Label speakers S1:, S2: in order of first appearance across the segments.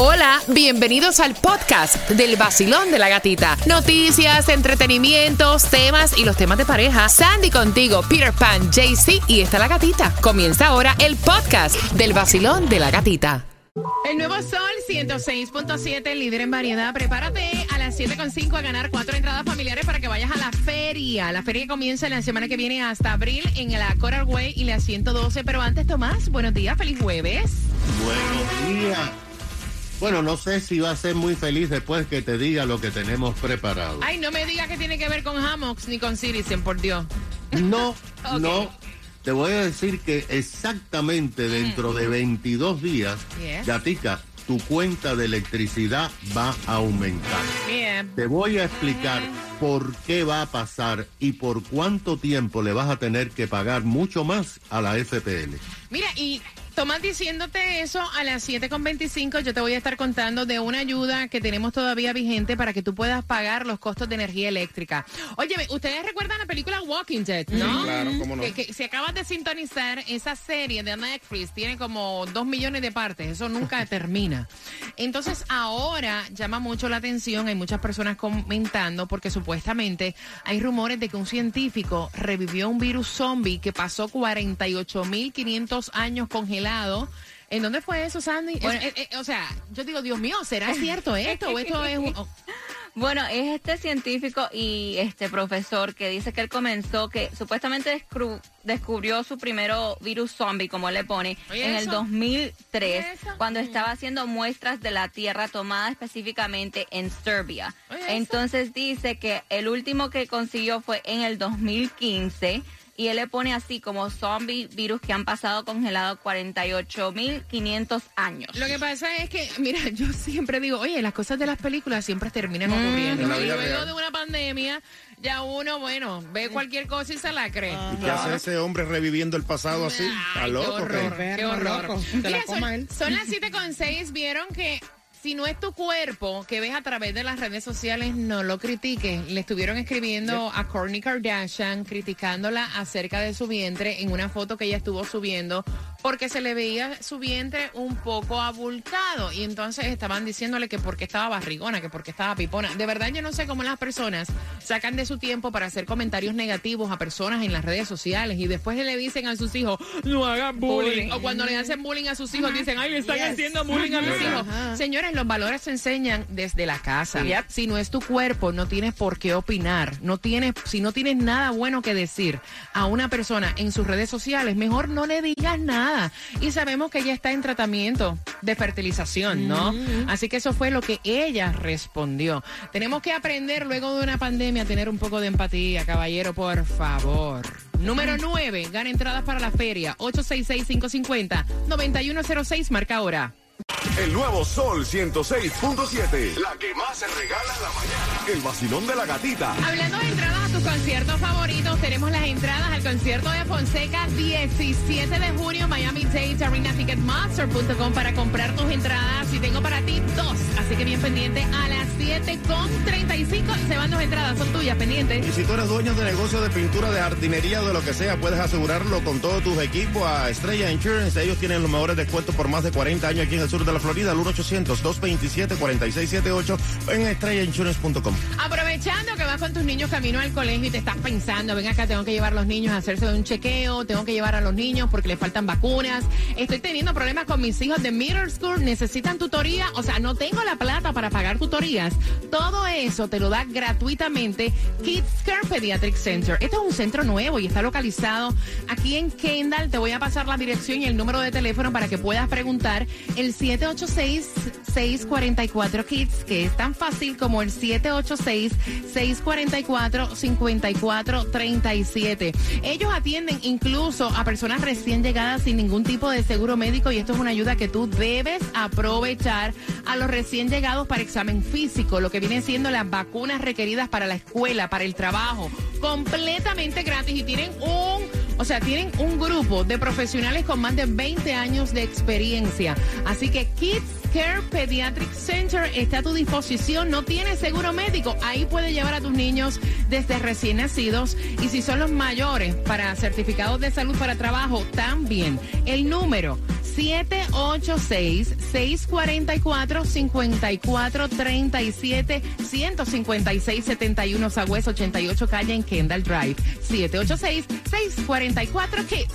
S1: Hola, bienvenidos al podcast del vacilón de la gatita. Noticias, entretenimientos, temas y los temas de pareja. Sandy contigo, Peter Pan, JC y está la gatita. Comienza ahora el podcast del vacilón de la gatita. El nuevo Sol 106.7, líder en variedad. Prepárate a las 7.5 a ganar cuatro entradas familiares para que vayas a la feria. La feria comienza la semana que viene hasta abril en la Coral Way y la 112. Pero antes, Tomás, buenos días, feliz jueves.
S2: Buenos días. Bueno, no sé si va a ser muy feliz después que te diga lo que tenemos preparado.
S1: Ay, no me diga que tiene que ver con Hammocks ni con Citizen, por Dios.
S2: No, no. Te voy a decir que exactamente dentro de 22 días,
S1: Yes.
S2: Gatica, tu cuenta de electricidad va a aumentar.
S1: Bien.
S2: Te voy a explicar por qué va a pasar y por cuánto tiempo le vas a tener que pagar mucho más a la FPL.
S1: Mira, y Tomás diciéndote eso a las 7.25, yo te voy a estar contando de una ayuda que tenemos todavía vigente para que tú puedas pagar los costos de energía eléctrica. Oye, ustedes recuerdan la película Walking Dead, ¿no?
S3: claro, cómo no.
S1: Que, que si acabas de sintonizar, esa serie de Netflix tiene como dos millones de partes, eso nunca termina. Entonces ahora llama mucho la atención, hay muchas personas comentando porque supuestamente hay rumores de que un científico revivió un virus zombie que pasó 48.500 años congelado. ¿En dónde fue eso, Sandy?
S4: Bueno,
S1: Es- eh, eh, o sea, yo digo, Dios mío, ¿será cierto esto o esto es un... oh,
S4: Bueno, es este científico y este profesor que dice que él comenzó, que supuestamente descubrió su primero virus zombie, como le pone, en el
S1: eso.
S4: 2003,
S1: Oye, eso.
S4: cuando estaba haciendo muestras de la Tierra tomada específicamente en Serbia. Entonces dice que el último que consiguió fue en el 2015. Y él le pone así como zombie virus que han pasado congelado 48.500 años.
S1: Lo que pasa es que, mira, yo siempre digo, oye, las cosas de las películas siempre terminan ocurriendo.
S3: La
S1: y luego
S3: real.
S1: de una pandemia, ya uno, bueno, ve cualquier cosa y se la cree.
S3: ¿Y qué hace ese hombre reviviendo el pasado así? ¿Está loco?
S1: qué horror,
S3: qué?
S1: qué horror. Mira, son, son las 7 con 6, vieron que si no es tu cuerpo que ves a través de las redes sociales, no lo critiques. Le estuvieron escribiendo a Kourtney Kardashian, criticándola acerca de su vientre en una foto que ella estuvo subiendo, porque se le veía su vientre un poco abultado. Y entonces estaban diciéndole que porque estaba barrigona, que porque estaba pipona. De verdad, yo no sé cómo las personas sacan de su tiempo para hacer comentarios negativos a personas en las redes sociales y después le dicen a sus hijos, no hagan bullying.
S4: Bullying.
S1: O cuando le hacen bullying a sus hijos, dicen, ay, le están haciendo bullying a mis
S3: Ajá.
S1: hijos. Señores, los valores se enseñan desde la casa.
S4: Yep.
S1: Si no es tu cuerpo, no tienes por qué opinar. No tienes, si no tienes nada bueno que decir a una persona en sus redes sociales, mejor no le digas nada. Y sabemos que ella está en tratamiento de fertilización, ¿no? Así que eso fue lo que ella respondió. Tenemos que aprender luego de una pandemia a tener un poco de empatía, caballero, por favor. Número 9, gana entradas para la feria. 866-550-9106, marca ahora.
S5: El nuevo Sol 106.7. La que más se regala en la mañana. El vacilón de la gatita.
S1: Hablando de entradas a tus conciertos favoritos, tenemos las entradas al concierto de Fonseca 17 de junio, Miami Dade Arena Ticketmaster.com para comprar tus entradas. Y tengo para ti dos, así que bien pendiente a las 7 con 35 se van dos entradas, son tuyas, pendientes.
S3: Y si tú eres dueño de negocio de pintura, de jardinería o de lo que sea, puedes asegurarlo con todos tus equipos a Estrella Insurance. Ellos tienen los mejores descuentos por más de 40 años aquí en el sur de la Florida, Florida al 1-800-227-4678 en estrellainsurance.com.
S1: Aprovechando que vas con tus niños camino al colegio y te estás pensando, ven acá, tengo que llevar a los niños a hacerse un chequeo, tengo que llevar a los niños porque les faltan vacunas, estoy teniendo problemas con mis hijos de middle school, necesitan tutoría, o sea, no tengo la plata para pagar tutorías. Todo eso te lo da gratuitamente Kids Care Pediatric Center. Este es un centro nuevo y está localizado aquí en Kendall. Te voy a pasar la dirección y el número de teléfono para que puedas preguntar el 780. 786-644-KIDS, que es tan fácil como el 786-644-5437. Ellos atienden incluso a personas recién llegadas sin ningún tipo de seguro médico y esto es una ayuda que tú debes aprovechar a los recién llegados para examen físico, lo que vienen siendo las vacunas requeridas para la escuela, para el trabajo, completamente gratis y tienen un o sea, tienen un grupo de profesionales con más de 20 años de experiencia. Así que Kids Care Pediatric Center está a tu disposición. No tienes seguro médico. Ahí puedes llevar a tus niños desde recién nacidos. Y si son los mayores para certificados de salud para trabajo, también. El número 786-644-5437, 156-71 Sagüez 88 calle en Kendall Drive. 786-644-KISS.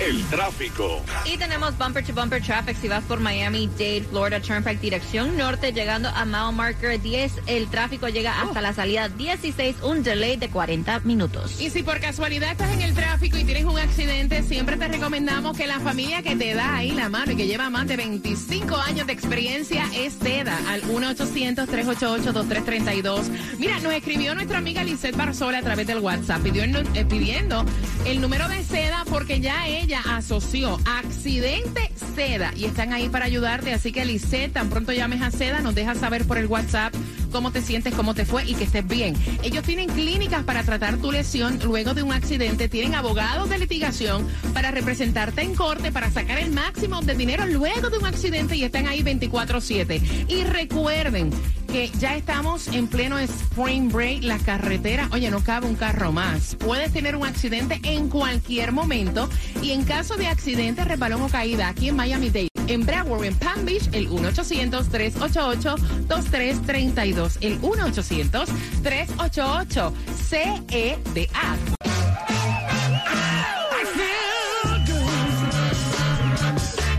S5: El tráfico.
S4: Y tenemos bumper to bumper traffic si vas por Miami Dade, Florida Turnpike, dirección norte, llegando a mile marker 10. El tráfico llega hasta la salida 16, un delay de 40 minutos.
S1: Y si por casualidad estás en el tráfico y tienes un accidente, siempre te recomendamos que la familia que te da ahí la mano y que lleva más de 25 años de experiencia es SEDA al 1-800-388-2332. Mira, nos escribió nuestra amiga Lisette Barzola a través del WhatsApp pidió eh, pidiendo el número de SEDA porque ya ella asoció accidente SEDA y están ahí para ayudarte. Así que Lisette, tan pronto llames a SEDA, nos dejas saber por el WhatsApp cómo te sientes, cómo te fue y que estés bien. Ellos tienen clínicas para tratar tu lesión luego de un accidente, tienen abogados de litigación para representarte en corte, para sacar el máximo de dinero luego de un accidente y están ahí 24/7. Y recuerden que ya estamos en pleno spring break, las carreteras, oye, no cabe un carro más. Puedes tener un accidente en cualquier momento y en caso de accidente, resbalón o caída aquí en Miami Dade, en Broward, en Palm Beach, el 1-800-388-2332. El 1-800-388-CEDA.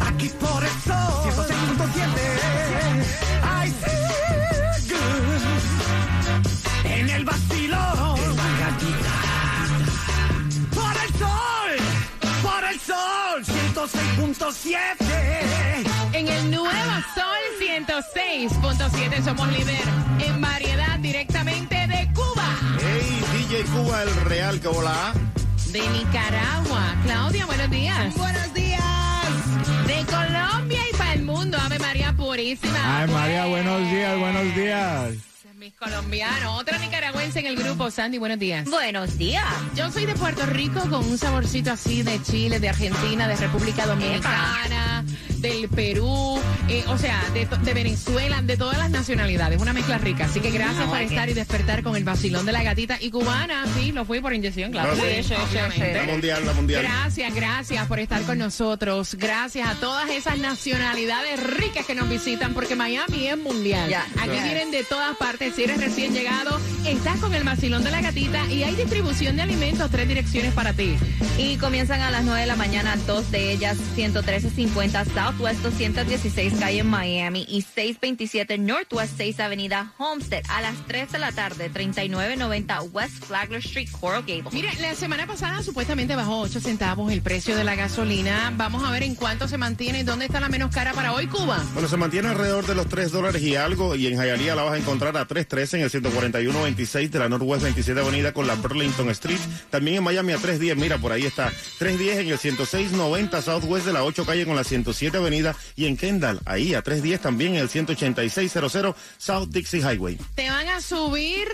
S6: Aquí por el sol 106.7 I feel good En el vacilón Por el sol Por el sol 106.7
S1: 106.7 somos líder en variedad directamente de Cuba,
S3: Hey, DJ Cuba, el real que volá.
S1: de Nicaragua. Claudia, buenos días.
S7: Buenos días.
S1: De Colombia y para el mundo. Ave María Purísima.
S7: Ay, María,
S1: Pues,
S7: buenos días, buenos días.
S1: Mis colombianos. Otra nicaragüense en el grupo. Sandy, buenos días.
S4: Buenos días.
S1: Yo soy de Puerto Rico con un saborcito así de Chile, de Argentina, de República Dominicana, del Perú, eh, o sea, de, Venezuela, de todas las nacionalidades. Una mezcla rica. Así que gracias por estar y despertar con el vacilón de la gatita. Y cubana, sí, lo fui por inyección, claro.
S3: No, sí,
S1: Sí, sí,
S3: La mundial, la mundial.
S1: Gracias, gracias por estar con nosotros. Gracias a todas esas nacionalidades ricas que nos visitan, porque Miami es mundial. Aquí vienen de todas partes. Si eres recién llegado, estás con el vacilón de la gatita y hay distribución de alimentos, tres direcciones para ti.
S4: Y comienzan a las 9 de la mañana, dos de ellas 11350 Southwest 216 calle en Miami y 627 Northwest 6 Avenida Homestead a las 3 de la tarde 3990 West Flagler Street Coral Gables.
S1: Mire, la semana pasada supuestamente bajó 8 centavos el precio de la gasolina. Vamos a ver en cuánto se mantiene y dónde está la menos cara para hoy, Cuba.
S3: Bueno, se mantiene alrededor de los 3 dólares y algo y en Hialeah la vas a encontrar a 3.13 en el 141.26 de la Northwest 27 Avenida con la Burlington Street. También en Miami a 3.10, mira, por ahí está. 3.10 en el 106.90 Southwest de la 8 calle con la 107 Avenida y en Kendall, ahí a 3.10 también en el 186.00 South Dixie Highway.
S1: Te van a subir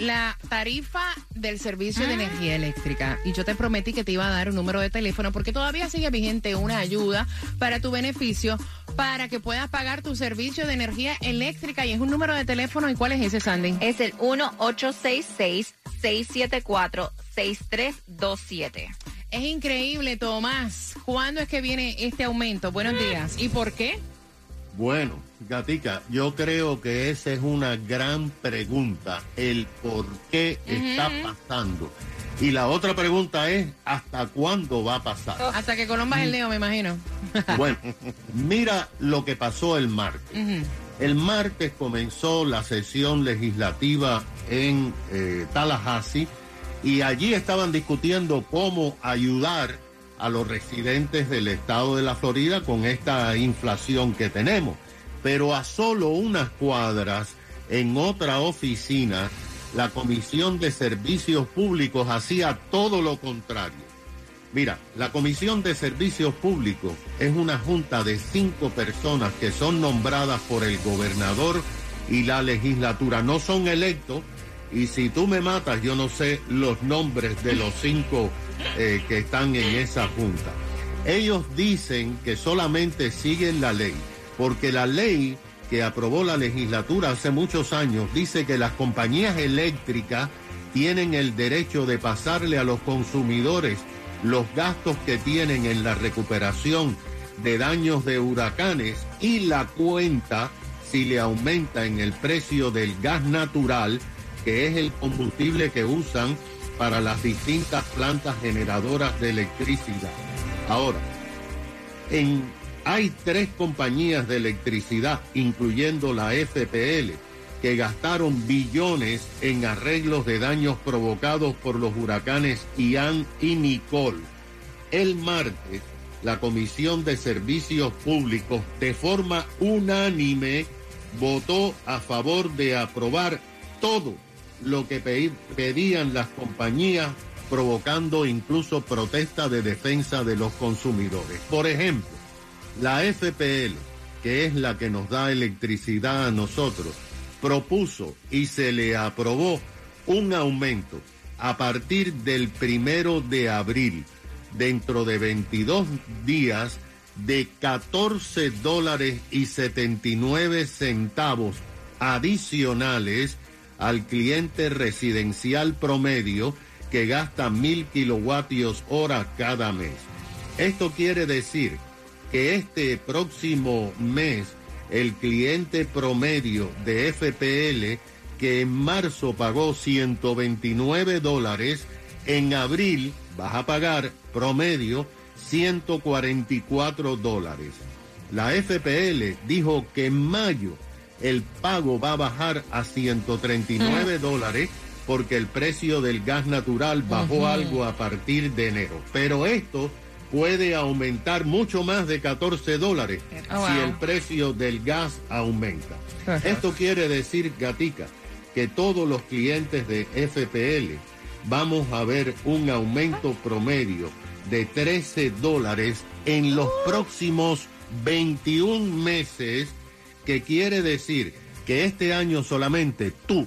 S1: la tarifa del servicio de energía eléctrica. Y yo te prometí que te iba a dar un número de teléfono porque todavía sigue vigente una ayuda para tu beneficio para que puedas pagar tu servicio de energía eléctrica. Y es un número de teléfono. ¿Y cuál es ese, Sandy?
S4: Es el 1866-674-6327.
S1: Es increíble, Tomás. ¿Cuándo es que viene este aumento? Buenos días. ¿Y por qué?
S2: Bueno, Gatica, yo creo que esa es una gran pregunta, el por qué está pasando. Y la otra pregunta es, ¿hasta cuándo va a pasar?
S1: Hasta que Colomba es el Leo, me imagino.
S2: Bueno, mira lo que pasó el martes. El martes comenzó la sesión legislativa en eh, Tallahassee y allí estaban discutiendo cómo ayudar a los residentes del estado de la Florida con esta inflación que tenemos. Pero a solo unas cuadras, en otra oficina, la Comisión de Servicios Públicos hacía todo lo contrario. Mira, la Comisión de Servicios Públicos es una junta de cinco personas que son nombradas por el gobernador y la legislatura. No son electos y si tú me matas, yo no sé los nombres de los cinco eh, que están en esa junta. Ellos dicen que solamente siguen la ley, porque la ley que aprobó la legislatura hace muchos años dice que las compañías eléctricas tienen el derecho de pasarle a los consumidores los gastos que tienen en la recuperación de daños de huracanes y la cuenta si le aumenta en el precio del gas natural, que es el combustible que usan para las distintas plantas generadoras de electricidad. Ahora, hay tres compañías de electricidad, incluyendo la FPL, que gastaron billones en arreglos de daños provocados por los huracanes Ian y Nicole. El martes, la Comisión de Servicios Públicos, de forma unánime, votó a favor de aprobar todo lo que pedían las compañías, provocando incluso protesta de defensa de los consumidores. Por ejemplo, la FPL, que es la que nos da electricidad a nosotros, propuso y se le aprobó un aumento a partir del primero de abril, dentro de 22 días, de 14 dólares y 79 centavos adicionales al cliente residencial promedio que gasta mil kilovatios hora cada mes. Esto quiere decir que este próximo mes el cliente promedio de FPL que en marzo pagó 129 dólares, en abril vas a pagar promedio 144 dólares. La FPL dijo que en mayo el pago va a bajar a 139 dólares porque el precio del gas natural bajó algo a partir de enero. Pero esto puede aumentar mucho más de 14 dólares
S1: Oh,
S2: si
S1: wow.
S2: el precio del gas aumenta. Esto quiere decir, Gatica, que todos los clientes de FPL vamos a ver un aumento promedio de 13 dólares en los próximos 21 meses, que quiere decir que este año solamente tú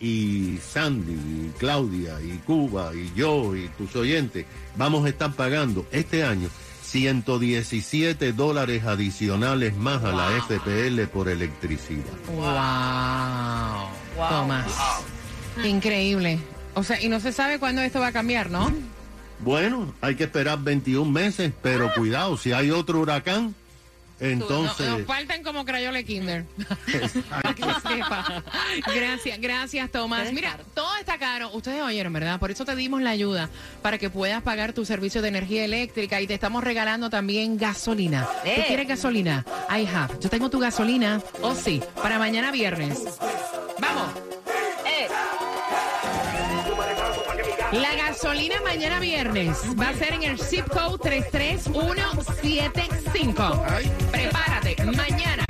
S2: y Sandy, y Claudia, y Cuba, y yo, y tus oyentes, vamos a estar pagando este año 117 dólares adicionales más a la FPL por electricidad.
S1: Wow. Tomás. Increíble. O sea, y no se sabe cuándo esto va a cambiar, ¿no?
S2: Bueno, hay que esperar 21 meses, pero cuidado, si hay otro huracán, entonces...
S1: No, nos faltan como crayola Kinder. Gracias, gracias, Tomás. Mira, todo está caro. Ustedes oyeron, ¿verdad? Por eso te dimos la ayuda para que puedas pagar tu servicio de energía eléctrica y te estamos regalando también gasolina. ¿Tú
S4: Eh.
S1: quieres gasolina? I have. Yo tengo tu gasolina. Oh, sí, para mañana viernes. Vamos. La gasolina mañana viernes va a ser en el zip code 33175. Prepárate, mañana.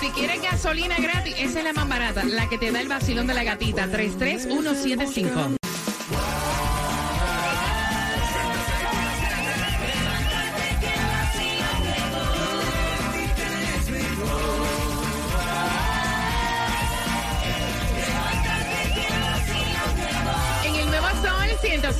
S1: Si quieres gasolina gratis, esa es la más barata, la que te da el vacilón de la gatita, 33175.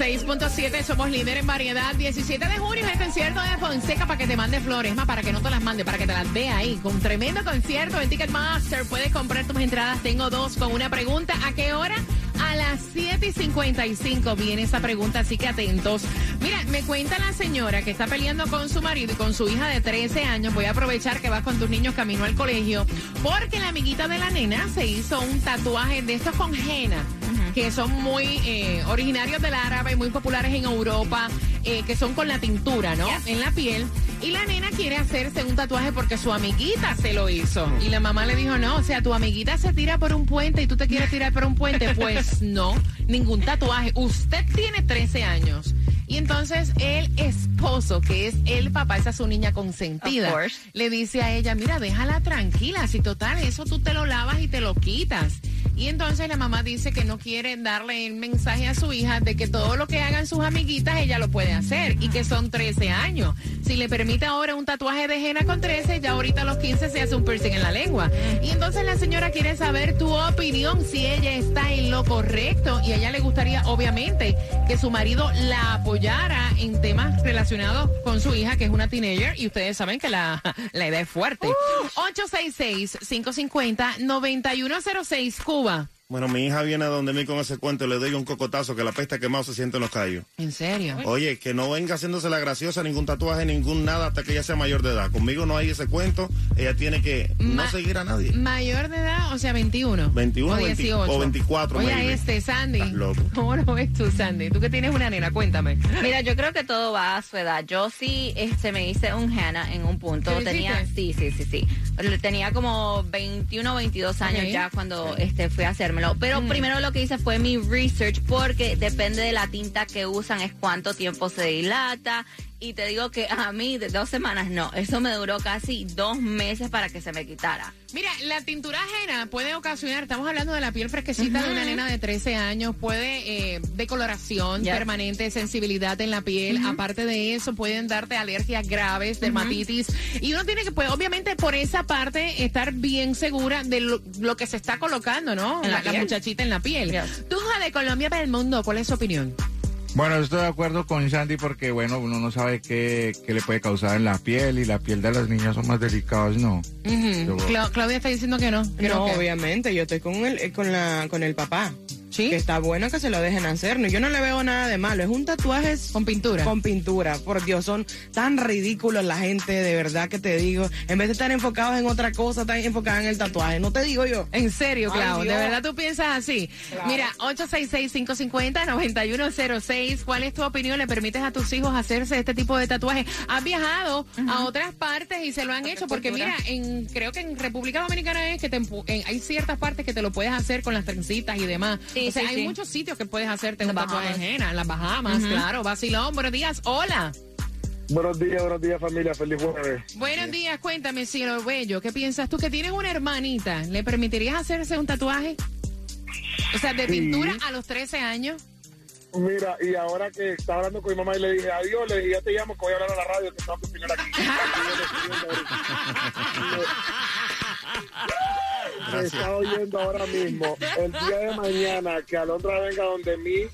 S1: 6.7, somos líder en variedad. 17 de junio es el concierto de Fonseca para que te mande flores, más para que no te las mande, para que te las vea ahí. Con un tremendo concierto en Ticketmaster puedes comprar tus entradas. Tengo dos con una pregunta. ¿A qué hora? A las 7 y 55 viene esa pregunta, así que atentos. Mira, me cuenta la señora que está peleando con su marido y con su hija de 13 años. Voy a aprovechar que vas con tus niños camino al colegio, porque la amiguita de la nena se hizo un tatuaje de estos con que son muy eh, originarios del árabe, muy populares en Europa, eh, que son con la tintura, ¿no? En la piel. Y la nena quiere hacerse un tatuaje porque su amiguita se lo hizo. Y la mamá le dijo, no, o sea, tu amiguita se tira por un puente y tú te quieres tirar por un puente. Pues no, ningún tatuaje. Usted tiene 13 años. Y entonces el esposo, que es el papá, esa es su niña consentida, le dice a ella, mira, déjala tranquila, si total, eso tú te lo lavas y te lo quitas. Y entonces la mamá dice que no quiere darle el mensaje a su hija de que todo lo que hagan sus amiguitas ella lo puede hacer y que son 13 años. Si le permite ahora un tatuaje de henna con 13, ya ahorita a los 15 se hace un piercing en la lengua. Y entonces la señora quiere saber tu opinión, si ella está en lo correcto y a ella le gustaría obviamente que su marido la apoyara en temas relacionados con su hija, que es una teenager, y ustedes saben que la, la edad es fuerte. 866-550-9106 Cuba.
S3: Bueno, mi hija viene a donde mí con ese cuento y le doy un cocotazo que la pesta quemado se siente en los callos.
S1: ¿En serio?
S3: Oye, que no venga haciéndose la graciosa, ningún tatuaje, ningún nada hasta que ella sea mayor de edad. Conmigo no hay ese cuento, ella tiene que no seguir a nadie.
S1: Mayor de edad, o sea, 21.
S3: 21
S1: o
S3: o 20
S1: 18.
S3: o 24,
S1: Oye,
S3: maybe.
S1: este, Sandy.
S3: Estás loco.
S1: ¿Cómo lo ves tú, Sandy? Tú que tienes una nena, cuéntame.
S4: Mira, yo creo que todo va a su edad. Yo sí este, me hice un Hannah en un punto.
S1: ¿Te lo
S4: Tenía, sí, sí, sí, sí. Tenía como 21 22 años ya cuando este, fui a Pero
S1: Mm.
S4: primero lo que hice fue mi research porque depende de la tinta que usan, es cuánto tiempo se dilata. Y te digo que a mí de dos semanas no. Eso me duró casi dos meses para que se me quitara.
S1: Mira, la tintura ajena puede ocasionar, estamos hablando de la piel fresquecita de una nena de 13 años, puede eh, decoloración permanente, sensibilidad en la piel. Aparte de eso, pueden darte alergias graves, dermatitis. Y uno tiene que, pues, obviamente, por esa parte, estar bien segura de lo, lo que se está colocando, ¿no?
S4: En la
S1: la, la
S4: piel.
S1: muchachita en la piel.
S4: Yes.
S1: Tú, de Colombia para el mundo, ¿cuál es su opinión?
S7: Bueno, estoy de acuerdo con Sandy porque, bueno, uno no sabe qué, qué le puede causar en la piel y la piel de las niñas son más delicadas, ¿no.
S1: Cla- Claudia está diciendo que no. que
S8: No,
S1: que-
S8: obviamente, yo estoy con el, eh, con la, con el papá.
S1: ¿Sí?
S8: Que está bueno que se lo dejen hacer. No, yo no le veo nada de malo. Es un tatuaje
S1: Con pintura.
S8: con pintura. Por Dios, son tan ridículos la gente, de verdad que te digo. En vez de estar enfocados en otra cosa, están enfocados en el tatuaje. No te digo yo.
S1: En serio,
S8: Ay,
S1: Clau, ¿de verdad tú piensas así? Mira, 866-550-9106, ¿cuál es tu opinión? ¿Le permites a tus hijos hacerse este tipo de tatuajes? ¿Has viajado a otras partes y se lo han hecho? Porque mira, en, creo que en República Dominicana es que te en- hay ciertas partes que te lo puedes hacer con las trencitas y demás.
S4: Sí,
S1: o sea,
S4: sí,
S1: hay
S4: sí.
S1: muchos sitios que puedes hacerte
S4: Las
S1: un tatuaje
S4: Bahamas.
S1: ajena, en las Bahamas, claro, vacilón, buenos días, hola.
S9: Buenos días, buenos días familia, feliz jueves.
S1: Buenos días, cuéntame, cielo bello, ¿qué piensas tú que tienes una hermanita? ¿Le permitirías hacerse un tatuaje? O sea, de
S9: Sí.
S1: pintura a los 13 años.
S9: Mira, y ahora que estaba hablando con mi mamá y le dije adiós, le dije ya te llamo que voy a hablar a la radio que que opinar aquí. Me está oyendo ahora mismo. El día de mañana que Alondra venga donde mí,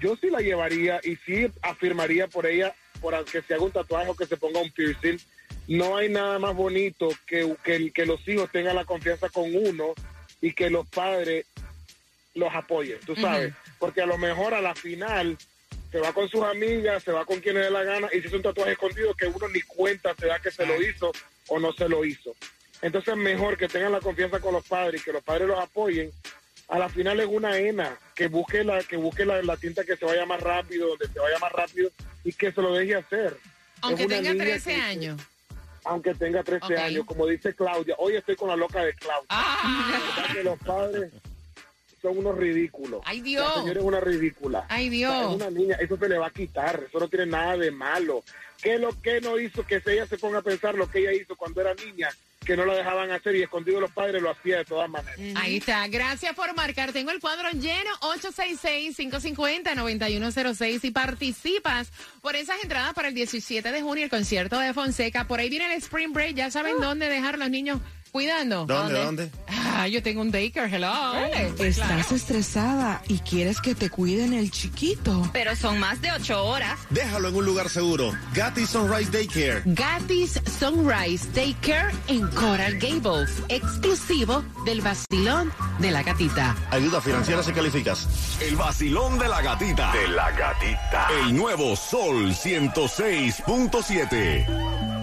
S9: yo sí la llevaría y sí afirmaría por ella, por que se haga un tatuaje o que se ponga un piercing. No hay nada más bonito que, que, que los hijos tengan la confianza con uno y que los padres los apoyen, tú sabes. Porque a lo mejor a la final se va con sus amigas, se va con quien le dé la gana y si es un tatuaje escondido que uno ni cuenta se da que se lo hizo o no se lo hizo. Entonces mejor que tengan la confianza con los padres y que los padres los apoyen. A la final es una ENA, que busque la que busque la, la tinta que se vaya más rápido, donde se vaya más rápido y que se lo deje hacer.
S1: Aunque tenga
S9: niña
S1: 13
S9: que-
S1: años.
S9: Aunque tenga 13
S1: Ok.
S9: años, como dice Claudia, hoy estoy con la loca de Claudia.
S1: ¡Ah!
S9: ¿Verdad que los padres son unos ridículos.
S1: ¡Ay, Dios!
S9: La señora es una ridícula.
S1: ¡Ay,
S9: O
S1: Dios!
S9: sea, Es una niña, eso se le va a quitar, eso no tiene nada de malo. ¿Qué es lo que no hizo que ella se ponga a pensar lo que ella hizo cuando era niña, que no la dejaban hacer y escondido los padres lo hacía de todas maneras?
S1: Ahí está. Gracias por marcar. Tengo el cuadro lleno 866-550-9106 y participas por esas entradas para el 17 de junio, el concierto de Fonseca. Por ahí viene el Spring Break. Ya saben dónde dejar los niños cuidando.
S3: ¿Dónde, dónde?
S1: Ah, yo tengo un daycare. Hello.
S8: Estás estresada y quieres que te cuiden el chiquito.
S4: Pero son más de ocho horas.
S3: Déjalo en un lugar seguro. Gatti Sunrise Daycare.
S1: Gatis Sunrise Daycare en Coral Gables, exclusivo del vacilón de la gatita.
S3: Ayuda financiera si calificas.
S5: El vacilón de la gatita. De la gatita. El nuevo Sol 106.7.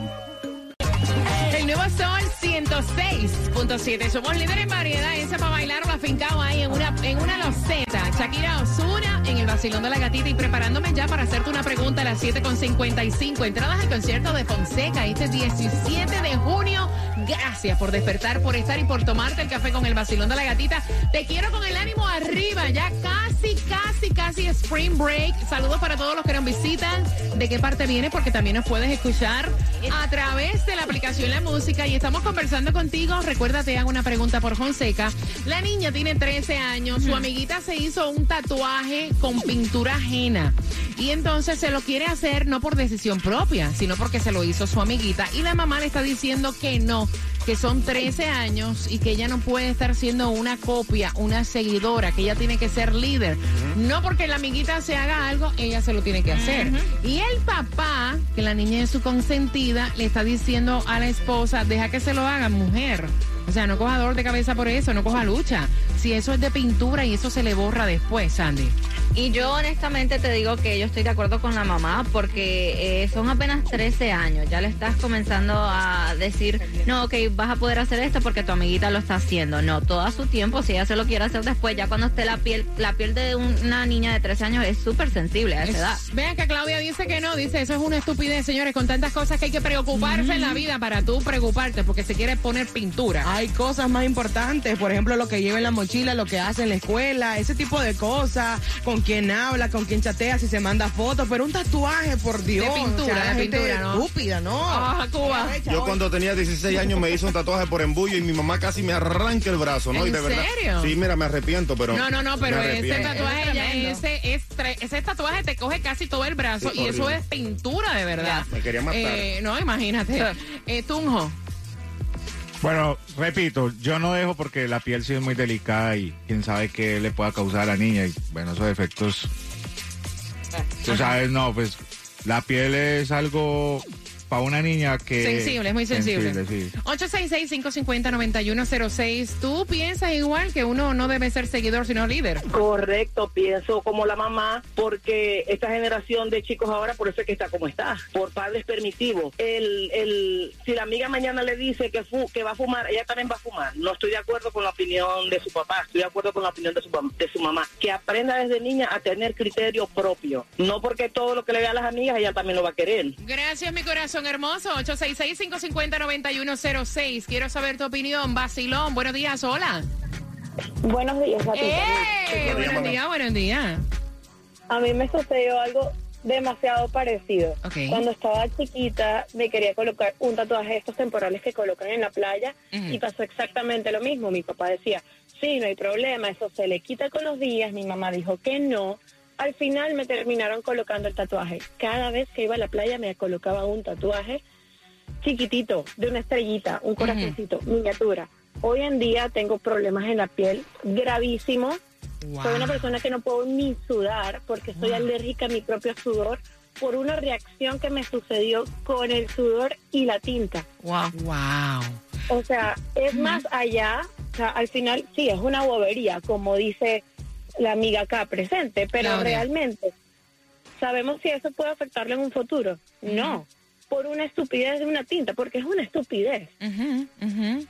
S1: El nuevo Sol 106.7. Somos líderes en variedad. Esa para bailar la fincado ahí en una, en una loseta. Shakira Osuna en el vacilón de la gatita y preparándome ya para hacerte una pregunta a las 7.55. Entradas al concierto de Fonseca este 17 de junio. Gracias por despertar, por estar y por tomarte el café con el vacilón de la gatita. Te quiero con el ánimo arriba. Ya casi, casi, casi Spring Break. Saludos para todos los que nos visitan. ¿De qué parte viene? Porque también nos puedes escuchar a través de la aplicación La Música y estamos conversando contigo. Recuerda, te hago una pregunta por Fonseca. La niña tiene 13 años, su amiguita se hizo un tatuaje con pintura ajena y entonces se lo quiere hacer no por decisión propia, sino porque se lo hizo su amiguita y la mamá le está diciendo que no, que son 13 años y que ella no puede estar siendo una copia, una seguidora, que ella tiene que ser líder. No porque la amiguita se haga algo, ella se lo tiene que hacer. Y el papá, que la niña es su consentida, le está diciendo a la esposa, deja que se lo haga, mujer. O sea, no coja dolor de cabeza por eso, no coja lucha. Si eso es de pintura y eso se le borra después, Sandy.
S4: Y yo honestamente te digo que yo estoy de acuerdo con la mamá porque eh, son apenas 13 años. Ya le estás comenzando a decir, no, ok, vas a poder hacer esto porque tu amiguita lo está haciendo. No, todo a su tiempo, si ella se lo quiere hacer después, ya cuando esté la piel, la piel de una niña de 13 años es súper sensible a esa edad.
S1: Vean que Claudia dice que no, dice, eso es una estupidez, señores, con tantas cosas que hay que preocuparse en la vida para tú preocuparte porque se quiere poner pintura.
S8: Hay cosas más importantes, por ejemplo, lo que lleva en la mochila, lo que hace en la escuela, ese tipo de cosas, con quién habla, con quién chatea, si se manda fotos, pero un tatuaje, por Dios.
S1: De pintura,
S8: o sea, la
S1: de
S8: gente
S1: pintura, ¿no?
S8: Estúpida, ¿no?
S1: Ah, Cuba.
S3: Yo cuando tenía 16 años me hice un tatuaje por embullo y mi mamá casi me arranca el brazo, ¿no?
S1: ¿En
S3: y de verdad.
S1: serio?
S3: Sí, mira, me arrepiento, pero.
S1: No, no, no, pero ese tatuaje,
S8: Es
S1: ya, ese, es tre- ese tatuaje te coge casi todo el brazo
S3: Sí,
S1: y eso es pintura de verdad.
S3: Ya, me quería matar.
S1: Eh, no, imagínate. Eh, Tunjo.
S7: Bueno, repito, yo no dejo porque la piel sí es muy delicada y quién sabe qué le pueda causar a la niña. Y bueno, esos efectos. Tú sabes, no, pues la piel es algo para una niña que.
S1: Sensible, es muy sensible.
S7: sí.
S1: 866-550-9106. ¿Tú piensas igual que uno no debe ser seguidor sino líder?
S10: Correcto, pienso como la mamá, porque esta generación de chicos ahora, por eso es que está como está, por padres permisivos. El, el, si la amiga mañana le dice que, fu- que va a fumar, ella también va a fumar. No estoy de acuerdo con la opinión de su papá, estoy de acuerdo con la opinión de su, de su mamá. Que aprenda desde niña a tener criterio propio. No porque todo lo que le vea a las amigas, ella también lo va a querer.
S1: Gracias, mi corazón hermoso. 866-550-9106. Quiero saber tu opinión. Basilón, buenos días, hola.
S11: Buenos días, Gatita.
S1: ¡Eh! Buenos días, buenos días.
S11: A mí me sucedió algo demasiado parecido. Cuando estaba chiquita me quería colocar un tatuaje de estos temporales que colocan en la playa y pasó exactamente lo mismo. Mi papá decía, sí, no hay problema, eso se le quita con los días. Mi mamá dijo que no. Al final me terminaron colocando el tatuaje. Cada vez que iba a la playa me colocaba un tatuaje chiquitito, de una estrellita, un corazoncito, miniatura. Hoy en día tengo problemas en la piel gravísimos. Soy una persona que no puedo ni sudar porque soy alérgica a mi propio sudor por una reacción que me sucedió con el sudor y la tinta.
S1: Wow. Wow.
S11: O sea, es más allá, o sea, al final sí, es una bobería, como dice la amiga acá presente, pero
S1: Claudia.
S11: realmente, ¿sabemos si eso puede afectarle en un futuro? No, por una estupidez de una tinta, porque es una estupidez.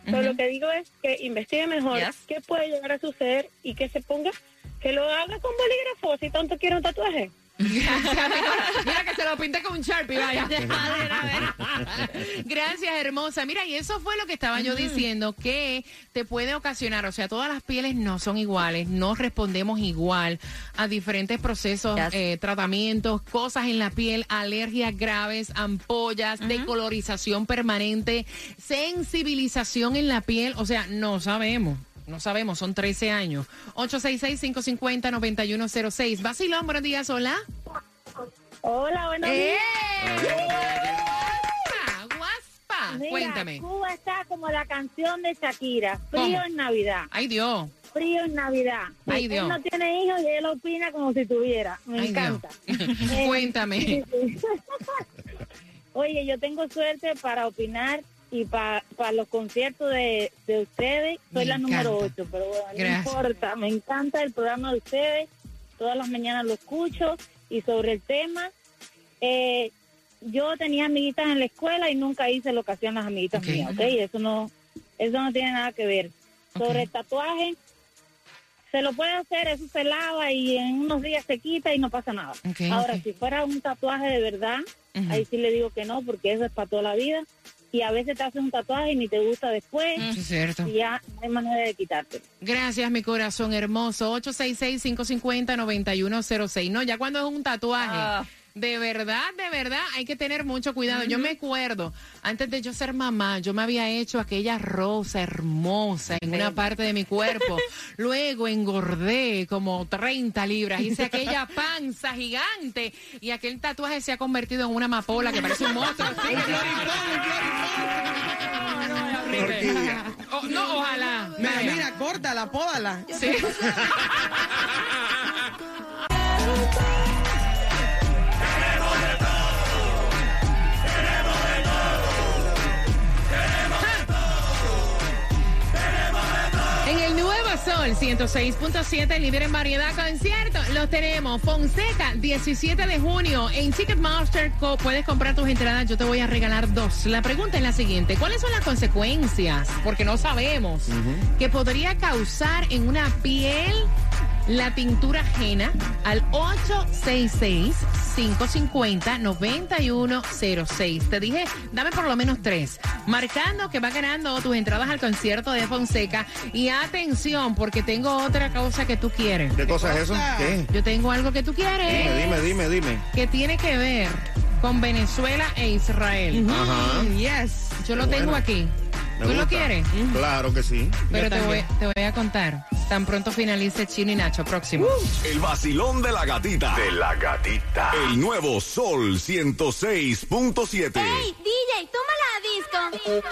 S11: Pero lo que digo es que investigue mejor
S4: Yes.
S11: qué puede llegar a suceder y que se ponga, que lo haga con bolígrafo, si tanto quiere un tatuaje.
S1: Mira que se lo pinte con un Sharpie, vaya. Gracias, hermosa. Mira, y eso fue lo que estaba yo diciendo, que te puede ocasionar, o sea, todas las pieles no son iguales, no respondemos igual a diferentes procesos,
S4: Yes.
S1: eh, tratamientos, cosas en la piel, alergias graves, ampollas, decolorización permanente, sensibilización en la piel, o sea, no sabemos. No sabemos, son 13 años. 866-550-9106. Basilón, buenos días, hola.
S11: Hola, buenos
S1: ¡Eh!
S11: días.
S1: ¡Guaspa! ¡Guaspa!
S11: Mira,
S1: Cuéntame.
S11: Cuba está como la canción de Shakira, frío
S1: ¿Cómo?
S11: en Navidad,
S1: Ay, Dios.
S11: frío en Navidad.
S1: Ay,
S11: él
S1: Dios.
S11: no tiene hijos y él opina como si tuviera. Me
S1: Ay,
S11: encanta.
S1: Cuéntame.
S11: Oye, yo tengo suerte para opinar y para los conciertos de, de ustedes. Soy
S1: Me
S11: la número
S1: encanta.
S11: 8, pero bueno,
S1: Gracias.
S11: no importa. Me encanta el programa de ustedes. Todas las mañanas lo escucho. Y sobre el tema, eh, yo tenía amiguitas en la escuela y nunca hice lo que hacían las amiguitas mías, ¿ok? Eso no, eso no tiene nada que ver. Sobre el tatuaje, se lo puede hacer, eso se lava y en unos días se quita y no pasa nada. Ahora, si fuera un tatuaje de verdad, ahí sí le digo que no, porque eso es para toda la vida. Y a veces te haces un tatuaje y ni te gusta después,
S1: Sí, es cierto.
S11: y ya no hay manera de quitártelo.
S1: Gracias, mi corazón hermoso. 866-550-9106. No, ya cuando es un tatuaje.
S4: Ah.
S1: De verdad, de verdad, hay que tener mucho cuidado. Yo me acuerdo, antes de yo ser mamá, yo me había hecho aquella rosa hermosa en una parte de mi cuerpo. Luego engordé como 30 libras, hice aquella panza gigante y aquel tatuaje se ha convertido en una amapola que parece un monstruo. Sí, Oh, no, ojalá.
S8: Mira, mira, córtala, pódala.
S1: Sí. 106.7, líder en variedad concierto. Los tenemos. Fonseca, 17 de junio. En Ticketmaster Co- puedes comprar tus entradas. Yo te voy a regalar dos. La pregunta es la siguiente. ¿Cuáles son las consecuencias? Porque no sabemos. Que podría causar en una piel la tintura ajena al 866-550-9106. Te dije, dame por lo menos tres. Marcando que va ganando tus entradas al concierto de Fonseca. Y atención, porque tengo otra cosa que tú quieres.
S3: ¿Qué cosa es eso? ¿Qué?
S1: Yo tengo algo que tú quieres.
S3: Dime, dime, dime, dime.
S1: Que tiene que ver con Venezuela e Israel.
S3: Ajá.
S8: Yes.
S1: Yo lo tengo aquí.
S3: Me
S1: ¿Tú lo quieres?
S3: Claro que sí.
S1: Pero te voy,
S8: también.
S1: te voy a contar. Tan pronto finalice Chino y Nacho. Próximo.
S5: El vacilón de la gatita. De la gatita. El nuevo Sol 106.7.
S12: DJ, toma la disco.